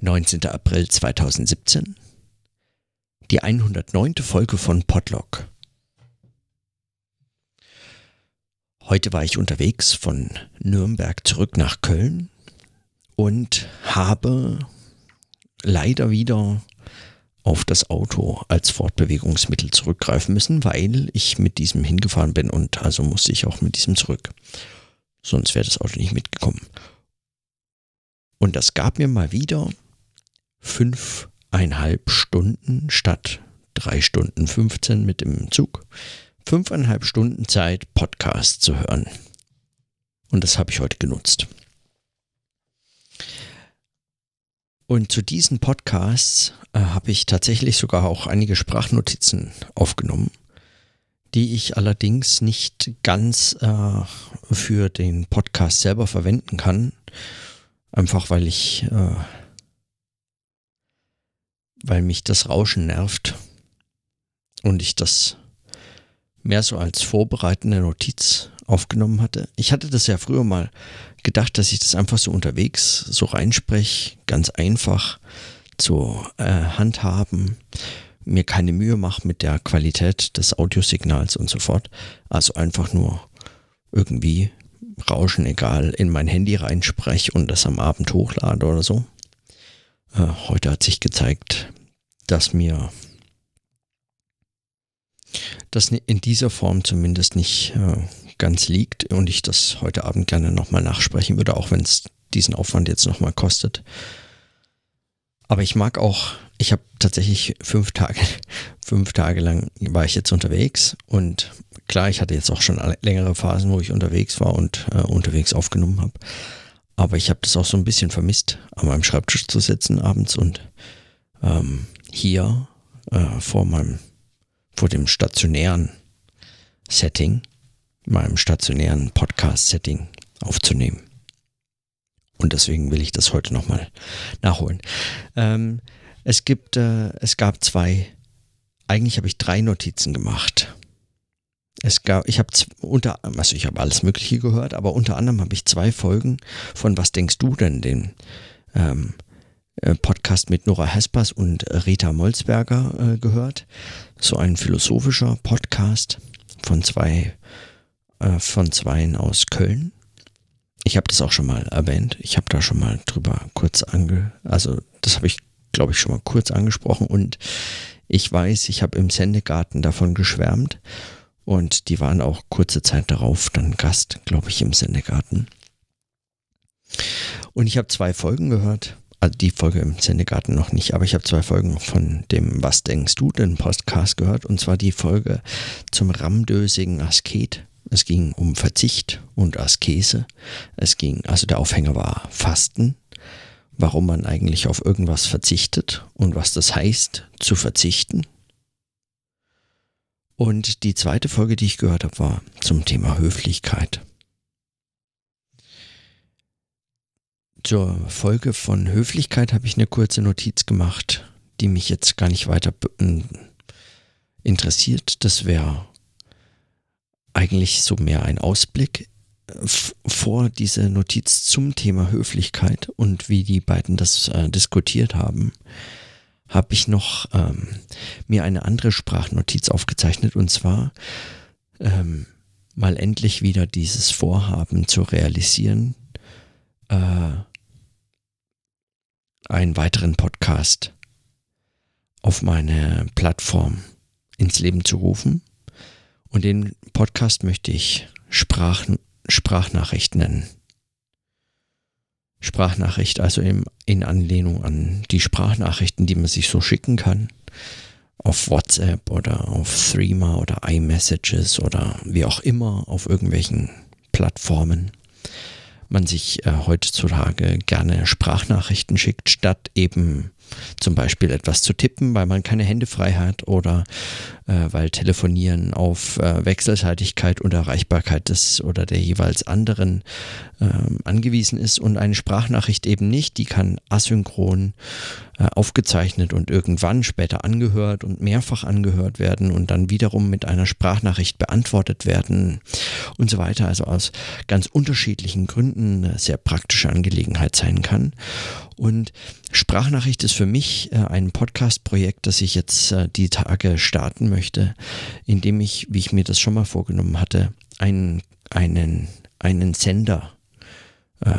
19. April 2017. Die 109. Folge von Podlog. Heute war ich unterwegs von Nürnberg zurück nach Köln und habe leider wieder auf das Auto als Fortbewegungsmittel zurückgreifen müssen, weil ich mit diesem hingefahren bin und also musste ich auch mit diesem zurück. Sonst wäre das Auto nicht mitgekommen. Und das gab mir mal wieder fünfeinhalb Stunden statt drei Stunden 15 mit dem Zug. Fünfeinhalb Stunden Zeit, Podcast zu hören. Und das habe ich heute genutzt. Und zu diesen Podcasts äh, habe ich tatsächlich sogar auch einige Sprachnotizen aufgenommen, die ich allerdings nicht ganz äh, für den Podcast selber verwenden kann. Einfach weil ich äh, weil mich das Rauschen nervt und ich das mehr so als vorbereitende Notiz aufgenommen hatte. Ich hatte das ja früher mal gedacht, dass ich das einfach so unterwegs so reinspreche, ganz einfach zu äh, handhaben, mir keine Mühe mache mit der Qualität des Audiosignals und so fort. Also einfach nur irgendwie Rauschen egal in mein Handy reinspreche und das am Abend hochlade oder so. Äh, heute hat sich gezeigt, dass mir das in dieser Form zumindest nicht äh, ganz liegt und ich das heute Abend gerne nochmal nachsprechen würde, auch wenn es diesen Aufwand jetzt nochmal kostet. Aber ich mag auch, ich habe tatsächlich fünf Tage, fünf Tage lang war ich jetzt unterwegs und klar, ich hatte jetzt auch schon längere Phasen, wo ich unterwegs war und äh, unterwegs aufgenommen habe. Aber ich habe das auch so ein bisschen vermisst, an meinem Schreibtisch zu sitzen abends und ähm, hier äh, vor meinem, vor dem stationären Setting, meinem stationären Podcast-Setting aufzunehmen. Und deswegen will ich das heute nochmal nachholen. Ähm, es gibt, äh, es gab zwei, eigentlich habe ich drei Notizen gemacht. Es gab, ich habe unter, also ich habe alles Mögliche gehört, aber unter anderem habe ich zwei Folgen von Was denkst du denn, den ähm, äh, Podcast mit Nora Hespers und Rita Molzberger äh, gehört. So ein philosophischer Podcast von zwei, äh, von zweien aus Köln. Ich habe das auch schon mal erwähnt. Ich habe da schon mal drüber kurz ange, also das habe ich, glaube ich, schon mal kurz angesprochen und ich weiß, ich habe im Sendegarten davon geschwärmt und die waren auch kurze Zeit darauf dann Gast, glaube ich, im Sendegarten. Und ich habe zwei Folgen gehört. Also die Folge im Sendegarten noch nicht, aber ich habe zwei Folgen von dem Was denkst du denn Podcast gehört. Und zwar die Folge zum ramdösigen Asket. Es ging um Verzicht und Askese. Es ging, also der Aufhänger war Fasten, warum man eigentlich auf irgendwas verzichtet und was das heißt, zu verzichten. Und die zweite Folge, die ich gehört habe, war zum Thema Höflichkeit. Zur Folge von Höflichkeit habe ich eine kurze Notiz gemacht, die mich jetzt gar nicht weiter interessiert. Das wäre eigentlich so mehr ein Ausblick vor diese Notiz zum Thema Höflichkeit und wie die beiden das äh, diskutiert haben habe ich noch ähm, mir eine andere Sprachnotiz aufgezeichnet und zwar ähm, mal endlich wieder dieses Vorhaben zu realisieren, äh, einen weiteren Podcast auf meine Plattform ins Leben zu rufen. Und den Podcast möchte ich Sprach, Sprachnachricht nennen. Sprachnachricht, also im, in Anlehnung an die Sprachnachrichten, die man sich so schicken kann. Auf WhatsApp oder auf Threema oder iMessages oder wie auch immer auf irgendwelchen Plattformen man sich äh, heutzutage gerne Sprachnachrichten schickt, statt eben zum Beispiel etwas zu tippen, weil man keine Hände frei hat oder äh, weil Telefonieren auf äh, Wechselseitigkeit und Erreichbarkeit des oder der jeweils anderen äh, angewiesen ist und eine Sprachnachricht eben nicht. Die kann asynchron äh, aufgezeichnet und irgendwann später angehört und mehrfach angehört werden und dann wiederum mit einer Sprachnachricht beantwortet werden und so weiter. Also aus ganz unterschiedlichen Gründen eine sehr praktische Angelegenheit sein kann. Und Sprachnachricht ist für mich äh, ein Podcast-Projekt, das ich jetzt äh, die Tage starten möchte, indem ich, wie ich mir das schon mal vorgenommen hatte, einen, einen, einen Sender, äh,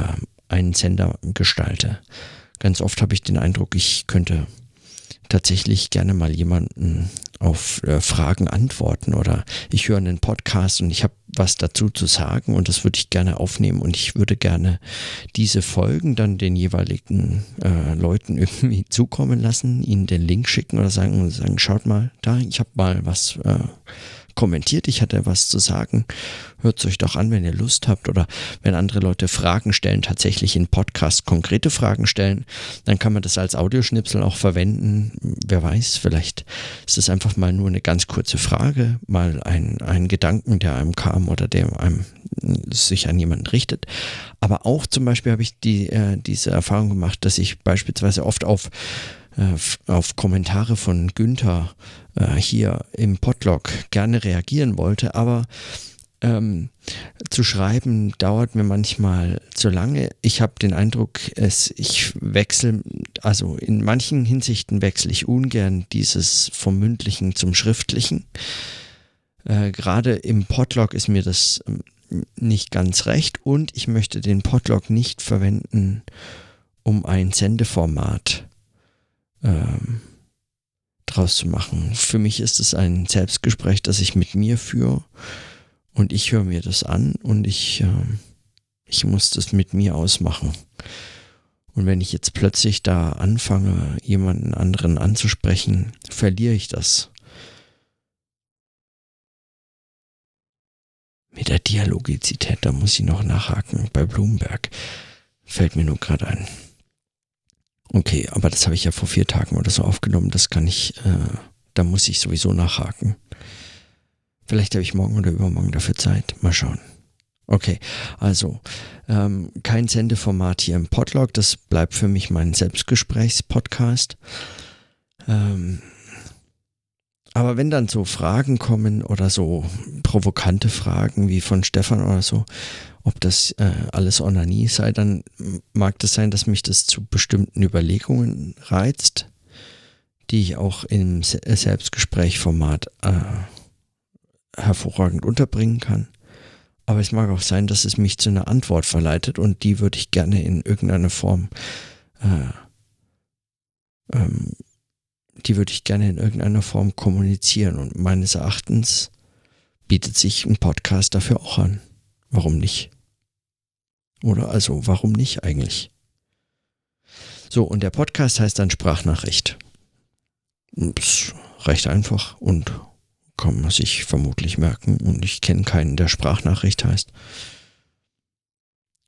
einen Sender gestalte. Ganz oft habe ich den Eindruck, ich könnte tatsächlich gerne mal jemanden auf äh, Fragen antworten oder ich höre einen Podcast und ich habe was dazu zu sagen und das würde ich gerne aufnehmen und ich würde gerne diese Folgen dann den jeweiligen äh, Leuten irgendwie zukommen lassen, ihnen den Link schicken oder sagen, sagen schaut mal da, ich habe mal was äh, kommentiert, ich hatte was zu sagen. Hört es euch doch an, wenn ihr Lust habt oder wenn andere Leute Fragen stellen, tatsächlich in Podcast konkrete Fragen stellen, dann kann man das als Audioschnipsel auch verwenden. Wer weiß, vielleicht ist es einfach mal nur eine ganz kurze Frage, mal ein, ein Gedanken, der einem kam oder der einem sich an jemanden richtet. Aber auch zum Beispiel habe ich die, äh, diese Erfahrung gemacht, dass ich beispielsweise oft auf auf Kommentare von Günther äh, hier im Podlog gerne reagieren wollte, aber ähm, zu schreiben dauert mir manchmal zu lange. Ich habe den Eindruck, es, ich wechsle, also in manchen Hinsichten wechsle ich ungern dieses vom mündlichen zum schriftlichen. Äh, Gerade im Podlog ist mir das ähm, nicht ganz recht und ich möchte den Podlog nicht verwenden, um ein Sendeformat ähm, draus zu machen. Für mich ist es ein Selbstgespräch, das ich mit mir führe und ich höre mir das an und ich, äh, ich muss das mit mir ausmachen. Und wenn ich jetzt plötzlich da anfange, jemanden anderen anzusprechen, verliere ich das. Mit der Dialogizität, da muss ich noch nachhaken. Bei Blumenberg fällt mir nur gerade ein. Okay, aber das habe ich ja vor vier Tagen oder so aufgenommen. Das kann ich, äh, da muss ich sowieso nachhaken. Vielleicht habe ich morgen oder übermorgen dafür Zeit. Mal schauen. Okay, also ähm, kein Sendeformat hier im Podlog. Das bleibt für mich mein Selbstgesprächspodcast. Ähm, aber wenn dann so Fragen kommen oder so provokante Fragen wie von Stefan oder so, ob das äh, alles Onanie sei, dann mag das sein, dass mich das zu bestimmten Überlegungen reizt, die ich auch im Selbstgesprächformat äh, hervorragend unterbringen kann. Aber es mag auch sein, dass es mich zu einer Antwort verleitet und die würde ich gerne in irgendeiner Form, äh, ähm, die würde ich gerne in irgendeiner Form kommunizieren und meines Erachtens bietet sich ein Podcast dafür auch an. Warum nicht? Oder also, warum nicht eigentlich? So, und der Podcast heißt dann Sprachnachricht. Das recht einfach und kann man sich vermutlich merken. Und ich kenne keinen, der Sprachnachricht heißt.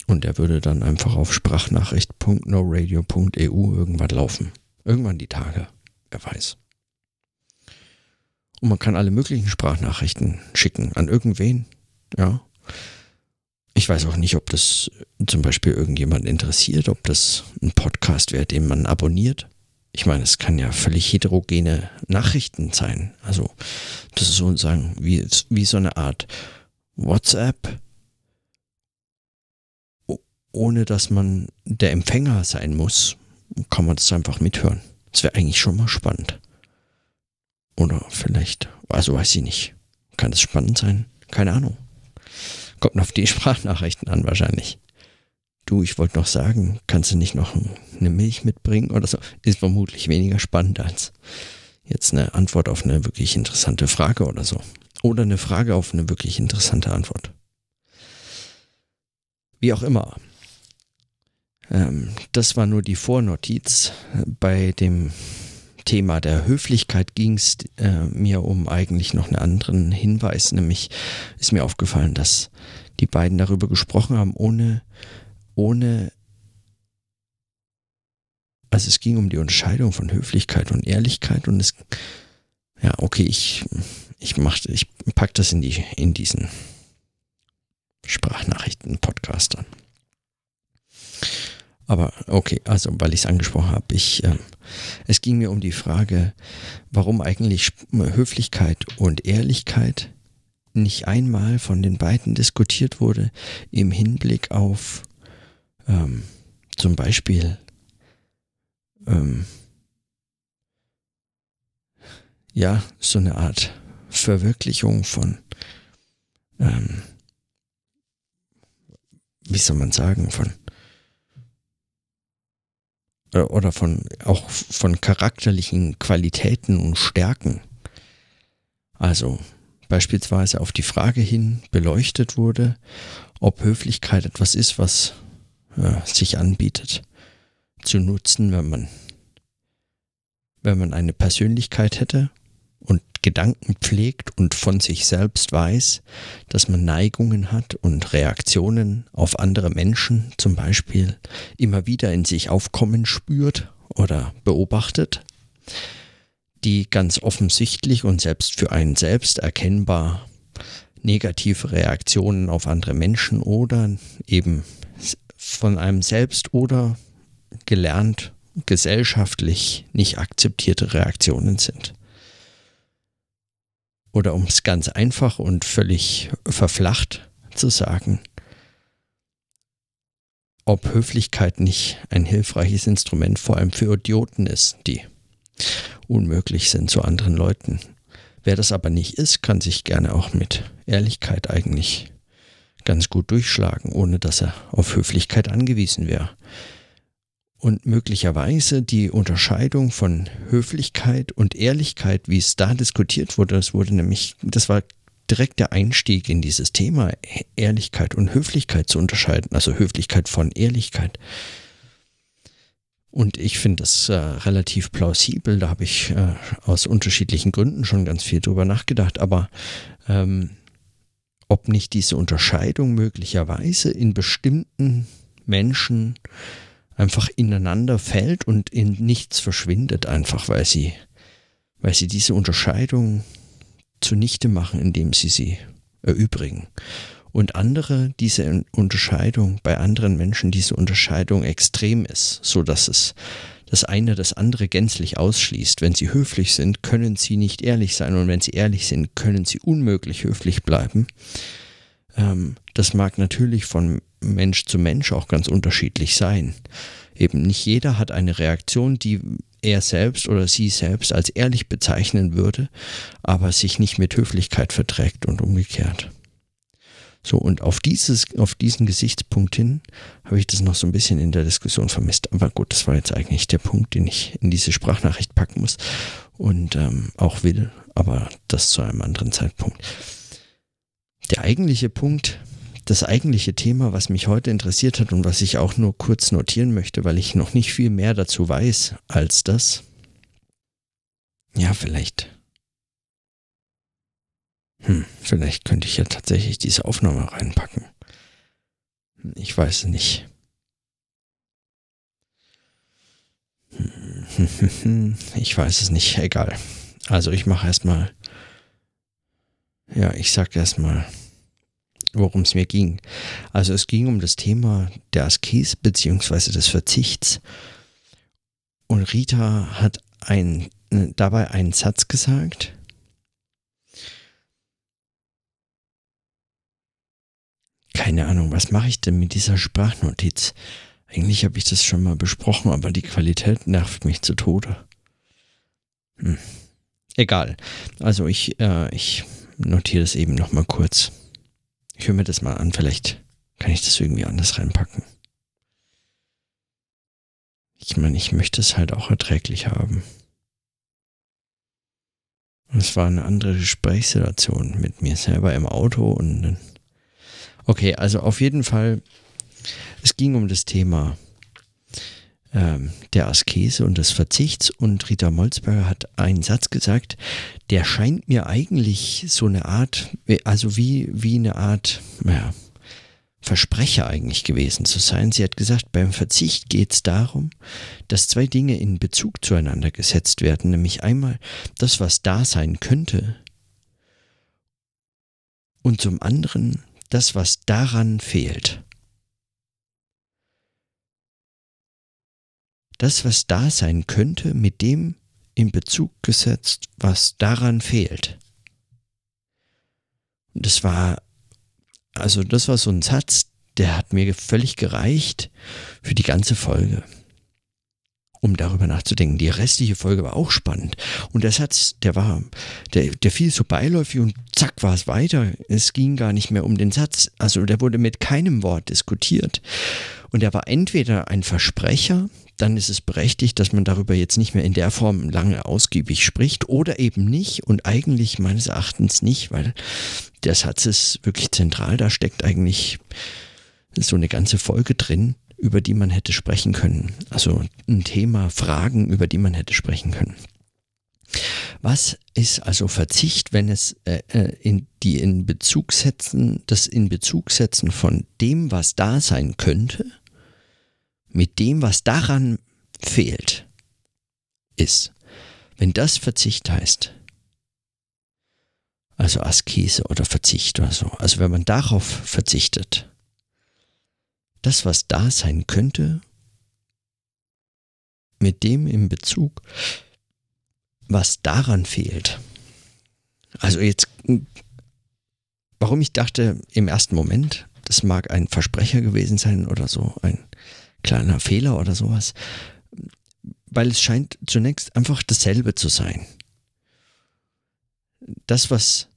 Und der würde dann einfach auf sprachnachricht.noradio.eu irgendwann laufen. Irgendwann die Tage. Wer weiß. Und man kann alle möglichen Sprachnachrichten schicken an irgendwen. Ja. Ich weiß auch nicht, ob das zum Beispiel irgendjemand interessiert, ob das ein Podcast wäre, den man abonniert. Ich meine, es kann ja völlig heterogene Nachrichten sein. Also, das ist sozusagen wie, wie so eine Art WhatsApp, ohne dass man der Empfänger sein muss, kann man das einfach mithören. Das wäre eigentlich schon mal spannend. Oder vielleicht, also weiß ich nicht. Kann es spannend sein? Keine Ahnung. Kommt auf die Sprachnachrichten an wahrscheinlich. Du, ich wollte noch sagen, kannst du nicht noch eine Milch mitbringen oder so? Ist vermutlich weniger spannend als jetzt eine Antwort auf eine wirklich interessante Frage oder so. Oder eine Frage auf eine wirklich interessante Antwort. Wie auch immer. Ähm, das war nur die Vornotiz. Bei dem Thema der Höflichkeit ging es äh, mir um eigentlich noch einen anderen Hinweis, nämlich ist mir aufgefallen, dass die beiden darüber gesprochen haben, ohne, ohne, also es ging um die Unterscheidung von Höflichkeit und Ehrlichkeit und es, ja, okay, ich, ich mach, ich pack das in die, in diesen Sprachnachrichten-Podcast an. Aber okay, also weil ich es angesprochen habe, ich, äh, es ging mir um die Frage, warum eigentlich Höflichkeit und Ehrlichkeit nicht einmal von den beiden diskutiert wurde im Hinblick auf ähm, zum Beispiel ähm, ja, so eine Art Verwirklichung von, ähm, wie soll man sagen, von äh, oder von auch von charakterlichen Qualitäten und Stärken. Also beispielsweise auf die Frage hin beleuchtet wurde, ob Höflichkeit etwas ist, was äh, sich anbietet zu nutzen, wenn man wenn man eine Persönlichkeit hätte Gedanken pflegt und von sich selbst weiß, dass man Neigungen hat und Reaktionen auf andere Menschen zum Beispiel immer wieder in sich aufkommen spürt oder beobachtet, die ganz offensichtlich und selbst für einen selbst erkennbar negative Reaktionen auf andere Menschen oder eben von einem selbst oder gelernt gesellschaftlich nicht akzeptierte Reaktionen sind. Oder um es ganz einfach und völlig verflacht zu sagen, ob Höflichkeit nicht ein hilfreiches Instrument vor allem für Idioten ist, die unmöglich sind zu anderen Leuten. Wer das aber nicht ist, kann sich gerne auch mit Ehrlichkeit eigentlich ganz gut durchschlagen, ohne dass er auf Höflichkeit angewiesen wäre. Und möglicherweise die Unterscheidung von Höflichkeit und Ehrlichkeit, wie es da diskutiert wurde, das wurde nämlich, das war direkt der Einstieg in dieses Thema, Ehrlichkeit und Höflichkeit zu unterscheiden, also Höflichkeit von Ehrlichkeit. Und ich finde das äh, relativ plausibel, da habe ich äh, aus unterschiedlichen Gründen schon ganz viel drüber nachgedacht, aber ähm, ob nicht diese Unterscheidung möglicherweise in bestimmten Menschen einfach ineinander fällt und in nichts verschwindet, einfach weil sie, weil sie diese Unterscheidung zunichte machen, indem sie sie erübrigen. Und andere diese Unterscheidung, bei anderen Menschen diese Unterscheidung extrem ist, so dass es das eine das andere gänzlich ausschließt. Wenn sie höflich sind, können sie nicht ehrlich sein und wenn sie ehrlich sind, können sie unmöglich höflich bleiben. Ähm, das mag natürlich von Mensch zu Mensch auch ganz unterschiedlich sein. Eben nicht jeder hat eine Reaktion, die er selbst oder sie selbst als ehrlich bezeichnen würde, aber sich nicht mit Höflichkeit verträgt und umgekehrt. So, und auf, dieses, auf diesen Gesichtspunkt hin habe ich das noch so ein bisschen in der Diskussion vermisst. Aber gut, das war jetzt eigentlich der Punkt, den ich in diese Sprachnachricht packen muss und ähm, auch will, aber das zu einem anderen Zeitpunkt. Der eigentliche Punkt, das eigentliche Thema, was mich heute interessiert hat und was ich auch nur kurz notieren möchte, weil ich noch nicht viel mehr dazu weiß als das. Ja, vielleicht. Hm, vielleicht könnte ich ja tatsächlich diese Aufnahme reinpacken. Ich weiß nicht. Ich weiß es nicht, egal. Also ich mache erstmal. Ja, ich sag erstmal worum es mir ging. Also es ging um das Thema der Askese bzw. des Verzichts. Und Rita hat ein, dabei einen Satz gesagt. Keine Ahnung, was mache ich denn mit dieser Sprachnotiz? Eigentlich habe ich das schon mal besprochen, aber die Qualität nervt mich zu Tode. Hm. Egal. Also ich, äh, ich notiere das eben nochmal kurz. Ich höre mir das mal an, vielleicht kann ich das irgendwie anders reinpacken. Ich meine, ich möchte es halt auch erträglich haben. es war eine andere Gesprächssituation mit mir selber im Auto und okay, also auf jeden Fall, es ging um das Thema ähm, der Askese und des Verzichts und Rita Molzberger hat einen Satz gesagt, der scheint mir eigentlich so eine Art, also wie, wie eine Art, ja, Versprecher eigentlich gewesen zu sein. Sie hat gesagt, beim Verzicht geht es darum, dass zwei Dinge in Bezug zueinander gesetzt werden, nämlich einmal das, was da sein könnte, und zum anderen das, was daran fehlt. Das, was da sein könnte, mit dem in Bezug gesetzt, was daran fehlt. Und das war, also das war so ein Satz, der hat mir völlig gereicht für die ganze Folge. um darüber nachzudenken. Die restliche Folge war auch spannend. Und der Satz, der war, der, der fiel so beiläufig und zack war es weiter. Es ging gar nicht mehr um den Satz. Also der wurde mit keinem Wort diskutiert. Und er war entweder ein Versprecher, dann ist es berechtigt, dass man darüber jetzt nicht mehr in der Form lange ausgiebig spricht oder eben nicht und eigentlich meines Erachtens nicht, weil der Satz ist wirklich zentral, da steckt eigentlich so eine ganze Folge drin, über die man hätte sprechen können. Also ein Thema, Fragen, über die man hätte sprechen können. Was ist also Verzicht, wenn es äh, äh in die in Bezug setzen, das in Bezug setzen von dem, was da sein könnte, mit dem, was daran fehlt, ist, wenn das Verzicht heißt, also Askese oder Verzicht oder so, also wenn man darauf verzichtet, das, was da sein könnte, mit dem im Bezug, was daran fehlt. Also jetzt, warum ich dachte im ersten Moment, das mag ein Versprecher gewesen sein oder so, ein kleiner Fehler oder sowas, weil es scheint zunächst einfach dasselbe zu sein. Das, was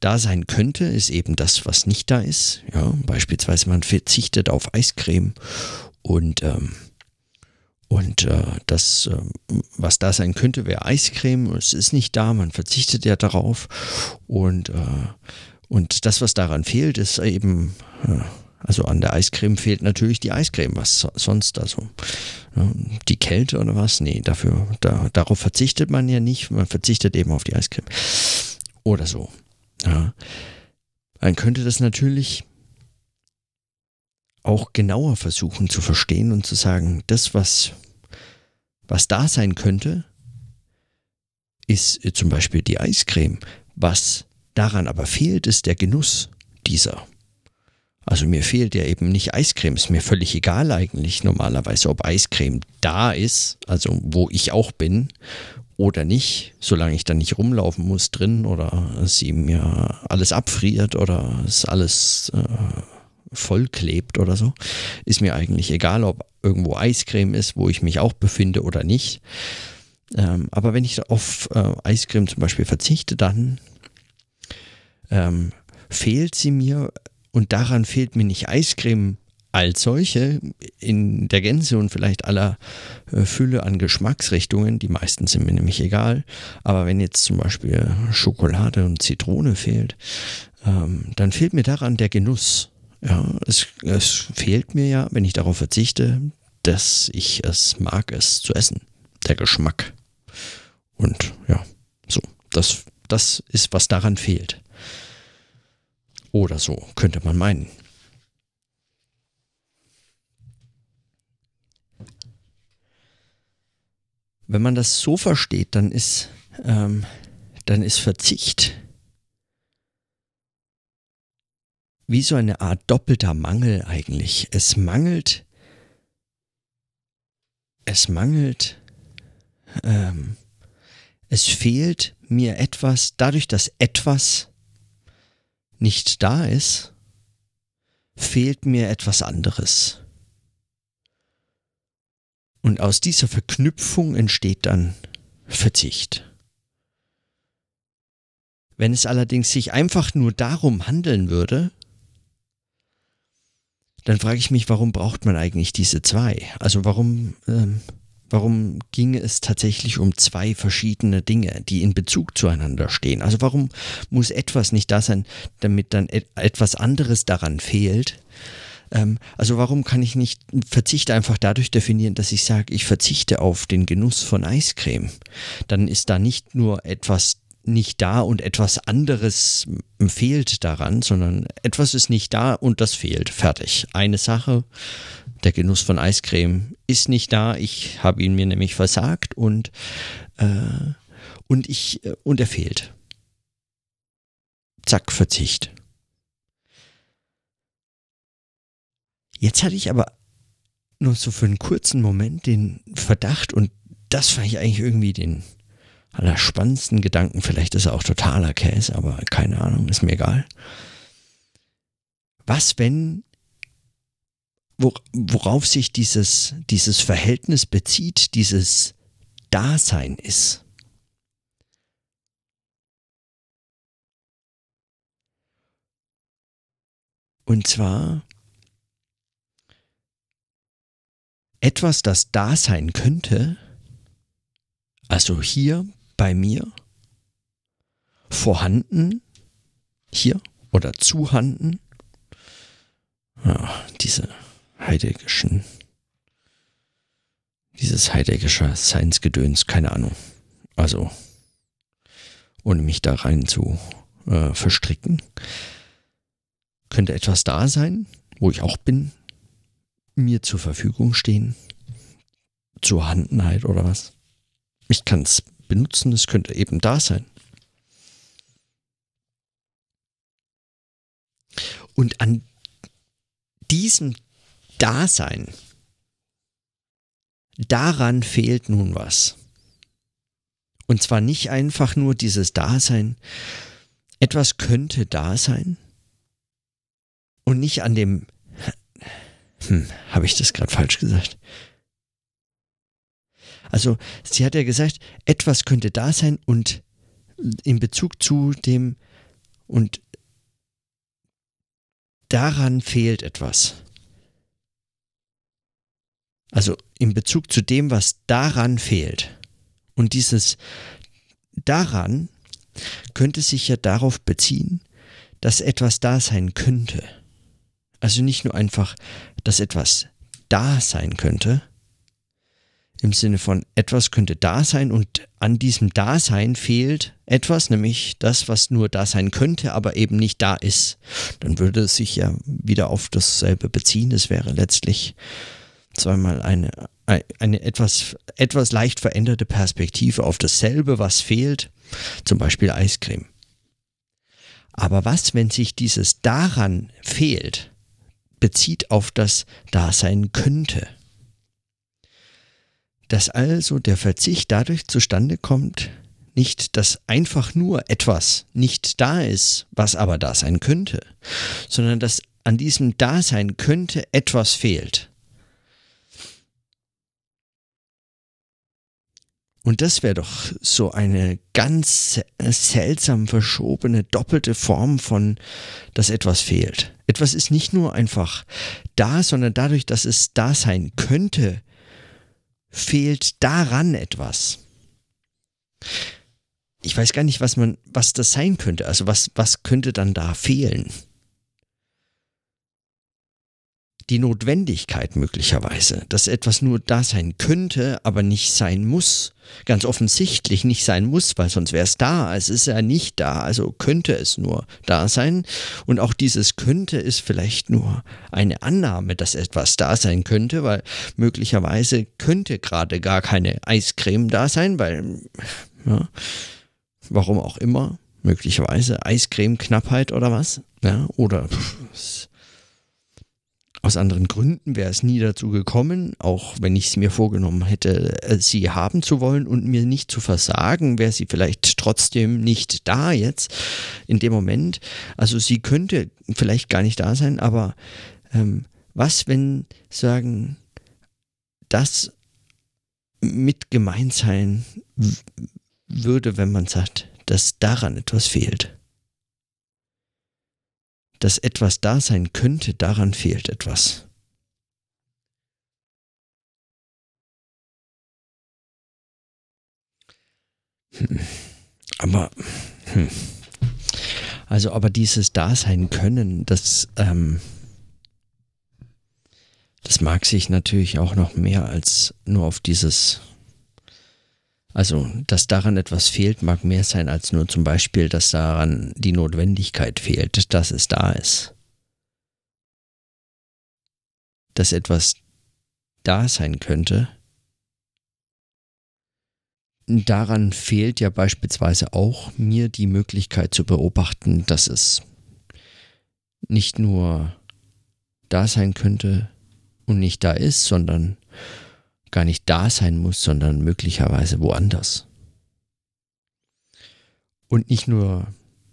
da sein könnte, ist eben das, was nicht da ist. Ja, beispielsweise man verzichtet auf Eiscreme und ähm, und äh, das, äh, was da sein könnte, wäre Eiscreme. Es ist nicht da, man verzichtet ja darauf. Und, äh, und das, was daran fehlt, ist eben äh, also an der Eiscreme fehlt natürlich die Eiscreme, was sonst also die Kälte oder was? Nee, dafür da, darauf verzichtet man ja nicht, man verzichtet eben auf die Eiscreme oder so. Ja. Man könnte das natürlich auch genauer versuchen zu verstehen und zu sagen, das was was da sein könnte, ist zum Beispiel die Eiscreme. Was daran aber fehlt, ist der Genuss dieser also mir fehlt ja eben nicht Eiscreme, ist mir völlig egal eigentlich normalerweise, ob Eiscreme da ist, also wo ich auch bin oder nicht, solange ich dann nicht rumlaufen muss drin oder sie mir alles abfriert oder es alles äh, voll klebt oder so, ist mir eigentlich egal, ob irgendwo Eiscreme ist, wo ich mich auch befinde oder nicht. Ähm, aber wenn ich auf äh, Eiscreme zum Beispiel verzichte, dann ähm, fehlt sie mir und daran fehlt mir nicht Eiscreme als solche in der Gänze und vielleicht aller äh, Fülle an Geschmacksrichtungen, die meisten sind mir nämlich egal, aber wenn jetzt zum Beispiel Schokolade und Zitrone fehlt, ähm, dann fehlt mir daran der Genuss. Ja, es, es fehlt mir ja, wenn ich darauf verzichte, dass ich es mag, es zu essen. Der Geschmack. Und ja, so, das, das ist, was daran fehlt. Oder so, könnte man meinen. Wenn man das so versteht, dann ist, ähm, dann ist Verzicht wie so eine Art doppelter Mangel eigentlich. Es mangelt, es mangelt, ähm, es fehlt mir etwas, dadurch, dass etwas nicht da ist, fehlt mir etwas anderes. Und aus dieser Verknüpfung entsteht dann Verzicht. Wenn es allerdings sich einfach nur darum handeln würde, dann frage ich mich, warum braucht man eigentlich diese zwei? Also warum ähm, Warum ginge es tatsächlich um zwei verschiedene Dinge, die in Bezug zueinander stehen? Also warum muss etwas nicht da sein, damit dann etwas anderes daran fehlt? Ähm, also warum kann ich nicht Verzicht einfach dadurch definieren, dass ich sage, ich verzichte auf den Genuss von Eiscreme? Dann ist da nicht nur etwas nicht da und etwas anderes fehlt daran, sondern etwas ist nicht da und das fehlt. Fertig. Eine Sache der Genuss von Eiscreme ist nicht da. Ich habe ihn mir nämlich versagt und, äh, und, ich, äh, und er fehlt. Zack, Verzicht. Jetzt hatte ich aber nur so für einen kurzen Moment den Verdacht und das fand ich eigentlich irgendwie den allerspannendsten Gedanken. Vielleicht ist er auch totaler Käse, aber keine Ahnung, ist mir egal. Was, wenn worauf sich dieses, dieses Verhältnis bezieht, dieses Dasein ist. Und zwar etwas, das da sein könnte, also hier bei mir, vorhanden, hier oder zuhanden. Ja, diese heideggischen, dieses heideggische Science-Gedöns, keine Ahnung. Also, ohne mich da rein zu äh, verstricken, könnte etwas da sein, wo ich auch bin, mir zur Verfügung stehen, zur Handenheit oder was. Ich kann es benutzen, es könnte eben da sein. Und an diesem Dasein, daran fehlt nun was. Und zwar nicht einfach nur dieses Dasein, etwas könnte da sein und nicht an dem... Hm, habe ich das gerade falsch gesagt? Also, sie hat ja gesagt, etwas könnte da sein und in Bezug zu dem und daran fehlt etwas. Also in Bezug zu dem, was daran fehlt. Und dieses daran könnte sich ja darauf beziehen, dass etwas da sein könnte. Also nicht nur einfach, dass etwas da sein könnte, im Sinne von etwas könnte da sein und an diesem Dasein fehlt etwas, nämlich das, was nur da sein könnte, aber eben nicht da ist. Dann würde es sich ja wieder auf dasselbe beziehen. Es wäre letztlich zweimal eine, eine etwas, etwas leicht veränderte Perspektive auf dasselbe, was fehlt, zum Beispiel Eiscreme. Aber was, wenn sich dieses daran fehlt, bezieht auf das Dasein könnte? Dass also der Verzicht dadurch zustande kommt, nicht, dass einfach nur etwas nicht da ist, was aber da sein könnte, sondern dass an diesem Dasein könnte etwas fehlt. Und das wäre doch so eine ganz seltsam verschobene, doppelte Form von, dass etwas fehlt. Etwas ist nicht nur einfach da, sondern dadurch, dass es da sein könnte, fehlt daran etwas. Ich weiß gar nicht, was man, was das sein könnte. Also was, was könnte dann da fehlen? Die Notwendigkeit möglicherweise, dass etwas nur da sein könnte, aber nicht sein muss. Ganz offensichtlich nicht sein muss, weil sonst wäre es da. Es ist ja nicht da, also könnte es nur da sein. Und auch dieses könnte ist vielleicht nur eine Annahme, dass etwas da sein könnte, weil möglicherweise könnte gerade gar keine Eiscreme da sein, weil, ja, warum auch immer, möglicherweise Eiscreme-Knappheit oder was, ja, oder pff, aus anderen Gründen wäre es nie dazu gekommen, auch wenn ich es mir vorgenommen hätte, äh, sie haben zu wollen und mir nicht zu versagen, wäre sie vielleicht trotzdem nicht da jetzt in dem Moment. Also sie könnte vielleicht gar nicht da sein, aber ähm, was, wenn sagen, das mit gemeint sein würde, wenn man sagt, dass daran etwas fehlt? Dass etwas da sein könnte, daran fehlt etwas. Hm. Aber, hm. also, aber dieses Dasein können, das, ähm, das mag sich natürlich auch noch mehr als nur auf dieses also, dass daran etwas fehlt, mag mehr sein als nur zum Beispiel, dass daran die Notwendigkeit fehlt, dass es da ist. Dass etwas da sein könnte. Daran fehlt ja beispielsweise auch mir die Möglichkeit zu beobachten, dass es nicht nur da sein könnte und nicht da ist, sondern gar nicht da sein muss, sondern möglicherweise woanders. Und nicht nur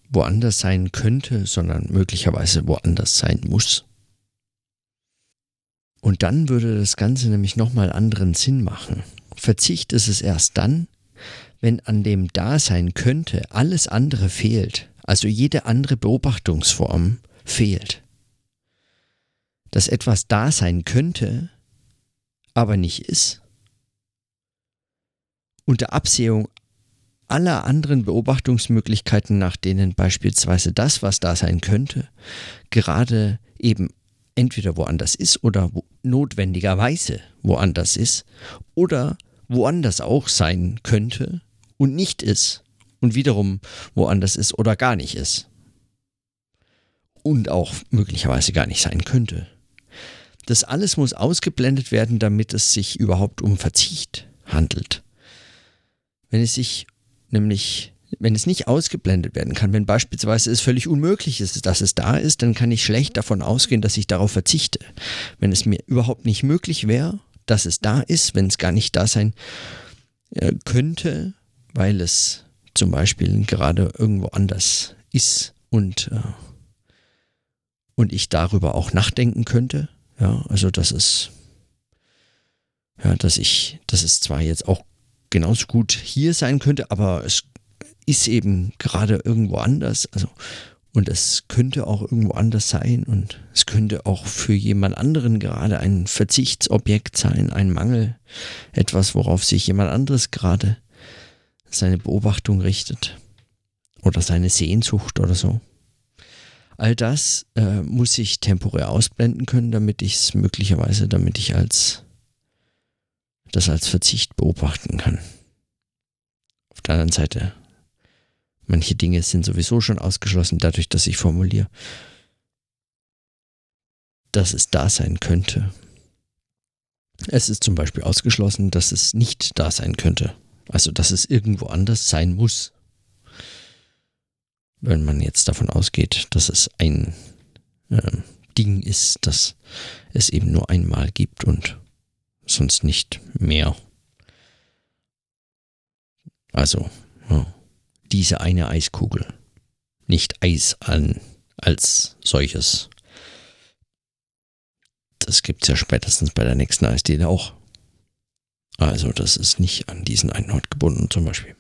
woanders sein könnte, sondern möglicherweise woanders sein muss. Und dann würde das Ganze nämlich nochmal anderen Sinn machen. Verzicht ist es erst dann, wenn an dem Dasein könnte alles andere fehlt, also jede andere Beobachtungsform fehlt. Dass etwas da sein könnte, aber nicht ist. Unter Absehung aller anderen Beobachtungsmöglichkeiten, nach denen beispielsweise das, was da sein könnte, gerade eben entweder woanders ist oder wo notwendigerweise woanders ist oder woanders auch sein könnte und nicht ist und wiederum woanders ist oder gar nicht ist und auch möglicherweise gar nicht sein könnte. Das alles muss ausgeblendet werden, damit es sich überhaupt um Verzicht handelt. Wenn es sich nämlich, wenn es nicht ausgeblendet werden kann, wenn beispielsweise es völlig unmöglich ist, dass es da ist, dann kann ich schlecht davon ausgehen, dass ich darauf verzichte. Wenn es mir überhaupt nicht möglich wäre, dass es da ist, wenn es gar nicht da sein äh, könnte, weil es zum Beispiel gerade irgendwo anders ist und, äh, und ich darüber auch nachdenken könnte. Ja, also das ist, ja, dass ich, dass es zwar jetzt auch genauso gut hier sein könnte, aber es ist eben gerade irgendwo anders. Also, und es könnte auch irgendwo anders sein und es könnte auch für jemand anderen gerade ein Verzichtsobjekt sein, ein Mangel, etwas, worauf sich jemand anderes gerade seine Beobachtung richtet oder seine Sehnsucht oder so. All das äh, muss ich temporär ausblenden können, damit ich es möglicherweise, damit ich als das als Verzicht beobachten kann. Auf der anderen Seite, manche Dinge sind sowieso schon ausgeschlossen, dadurch, dass ich formuliere, dass es da sein könnte. Es ist zum Beispiel ausgeschlossen, dass es nicht da sein könnte. Also, dass es irgendwo anders sein muss. Wenn man jetzt davon ausgeht, dass es ein äh, Ding ist, das es eben nur einmal gibt und sonst nicht mehr. Also, ja, diese eine Eiskugel. Nicht Eis an als solches. Das gibt es ja spätestens bei der nächsten Eisdiele auch. Also das ist nicht an diesen einen Ort gebunden zum Beispiel.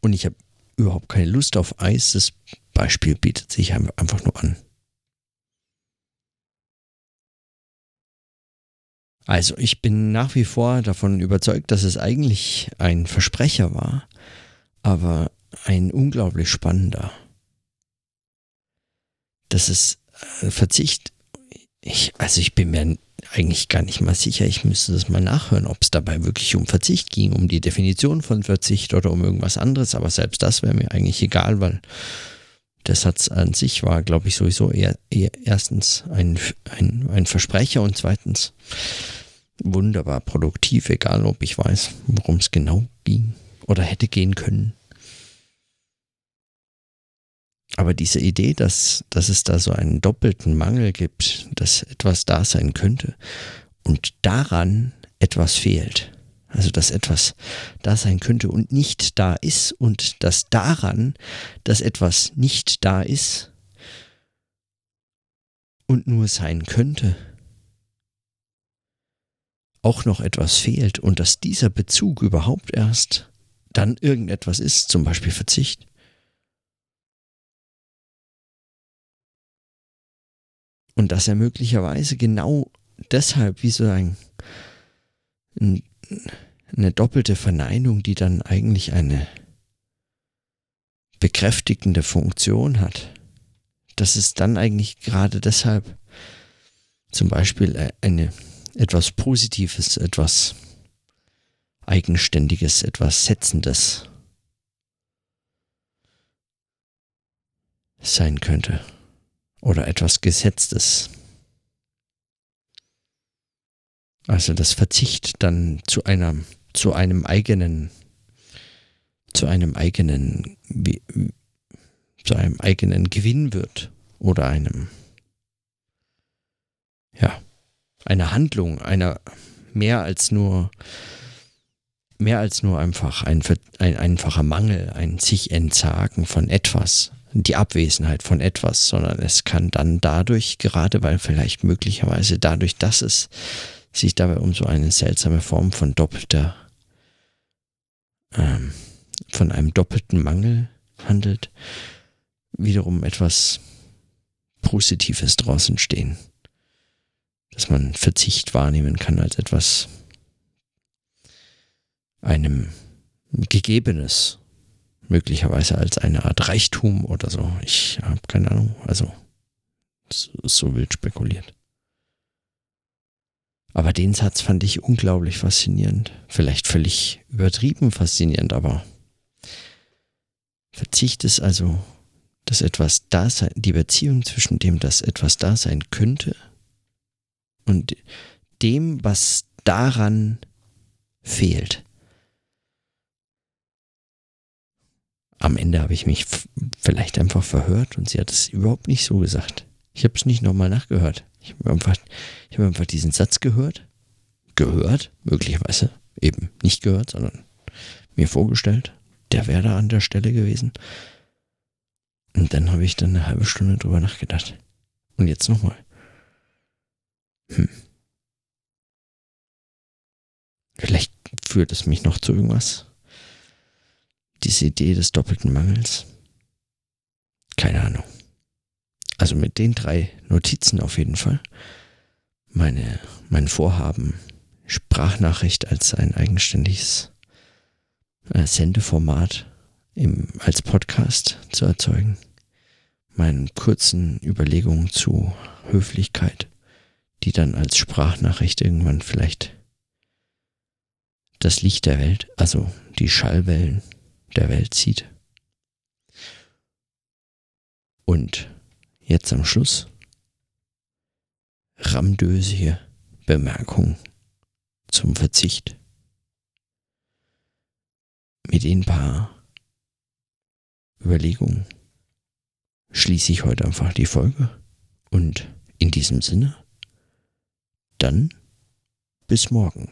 Und ich habe überhaupt keine Lust auf Eis. Das Beispiel bietet sich einfach nur an. Also ich bin nach wie vor davon überzeugt, dass es eigentlich ein Versprecher war, aber ein unglaublich spannender. Das ist äh, Verzicht. Ich, also ich bin mir eigentlich gar nicht mal sicher. Ich müsste das mal nachhören, ob es dabei wirklich um Verzicht ging, um die Definition von Verzicht oder um irgendwas anderes. Aber selbst das wäre mir eigentlich egal, weil der Satz an sich war, glaube ich, sowieso eher, eher erstens ein, ein, ein Versprecher und zweitens wunderbar produktiv, egal ob ich weiß, worum es genau ging oder hätte gehen können. Aber diese Idee, dass, dass es da so einen doppelten Mangel gibt, dass etwas da sein könnte und daran etwas fehlt, also dass etwas da sein könnte und nicht da ist und dass daran, dass etwas nicht da ist und nur sein könnte, auch noch etwas fehlt und dass dieser Bezug überhaupt erst dann irgendetwas ist, zum Beispiel Verzicht. Und dass er möglicherweise genau deshalb wie so ein, ein, eine doppelte Verneinung, die dann eigentlich eine bekräftigende Funktion hat, dass es dann eigentlich gerade deshalb zum Beispiel äh, eine, etwas Positives, etwas Eigenständiges, etwas Setzendes sein könnte oder etwas Gesetztes. Also das Verzicht dann zu einem, zu einem eigenen, zu einem eigenen, zu einem eigenen Gewinn wird oder einem, ja, einer Handlung, einer mehr als nur, mehr als nur einfach ein, ein einfacher Mangel, ein sich entsagen von etwas, die Abwesenheit von etwas, sondern es kann dann dadurch, gerade weil vielleicht möglicherweise dadurch, dass es sich dabei um so eine seltsame Form von doppelter, ähm, von einem doppelten Mangel handelt, wiederum etwas Positives draußen stehen. Dass man Verzicht wahrnehmen kann als etwas einem Gegebenes, möglicherweise als eine Art Reichtum oder so. Ich habe keine Ahnung. Also, so wild spekuliert. Aber den Satz fand ich unglaublich faszinierend. Vielleicht völlig übertrieben faszinierend, aber Verzicht ist also, dass etwas da sein, die Beziehung zwischen dem, dass etwas da sein könnte und dem, was daran fehlt. Am Ende habe ich mich vielleicht einfach verhört und sie hat es überhaupt nicht so gesagt. Ich habe es nicht nochmal nachgehört. Ich habe einfach, hab einfach diesen Satz gehört. Gehört, möglicherweise eben nicht gehört, sondern mir vorgestellt. Der wäre da an der Stelle gewesen. Und dann habe ich dann eine halbe Stunde drüber nachgedacht. Und jetzt nochmal. Hm. Vielleicht führt es mich noch zu irgendwas diese Idee des doppelten Mangels? Keine Ahnung. Also mit den drei Notizen auf jeden Fall. Meine, mein Vorhaben, Sprachnachricht als ein eigenständiges äh, Sendeformat im, als Podcast zu erzeugen. Meinen kurzen Überlegungen zu Höflichkeit, die dann als Sprachnachricht irgendwann vielleicht das Licht der Welt, also die Schallwellen der Welt zieht. Und jetzt am Schluss ramdösige Bemerkung zum Verzicht. Mit den paar Überlegungen schließe ich heute einfach die Folge. Und in diesem Sinne, dann bis morgen.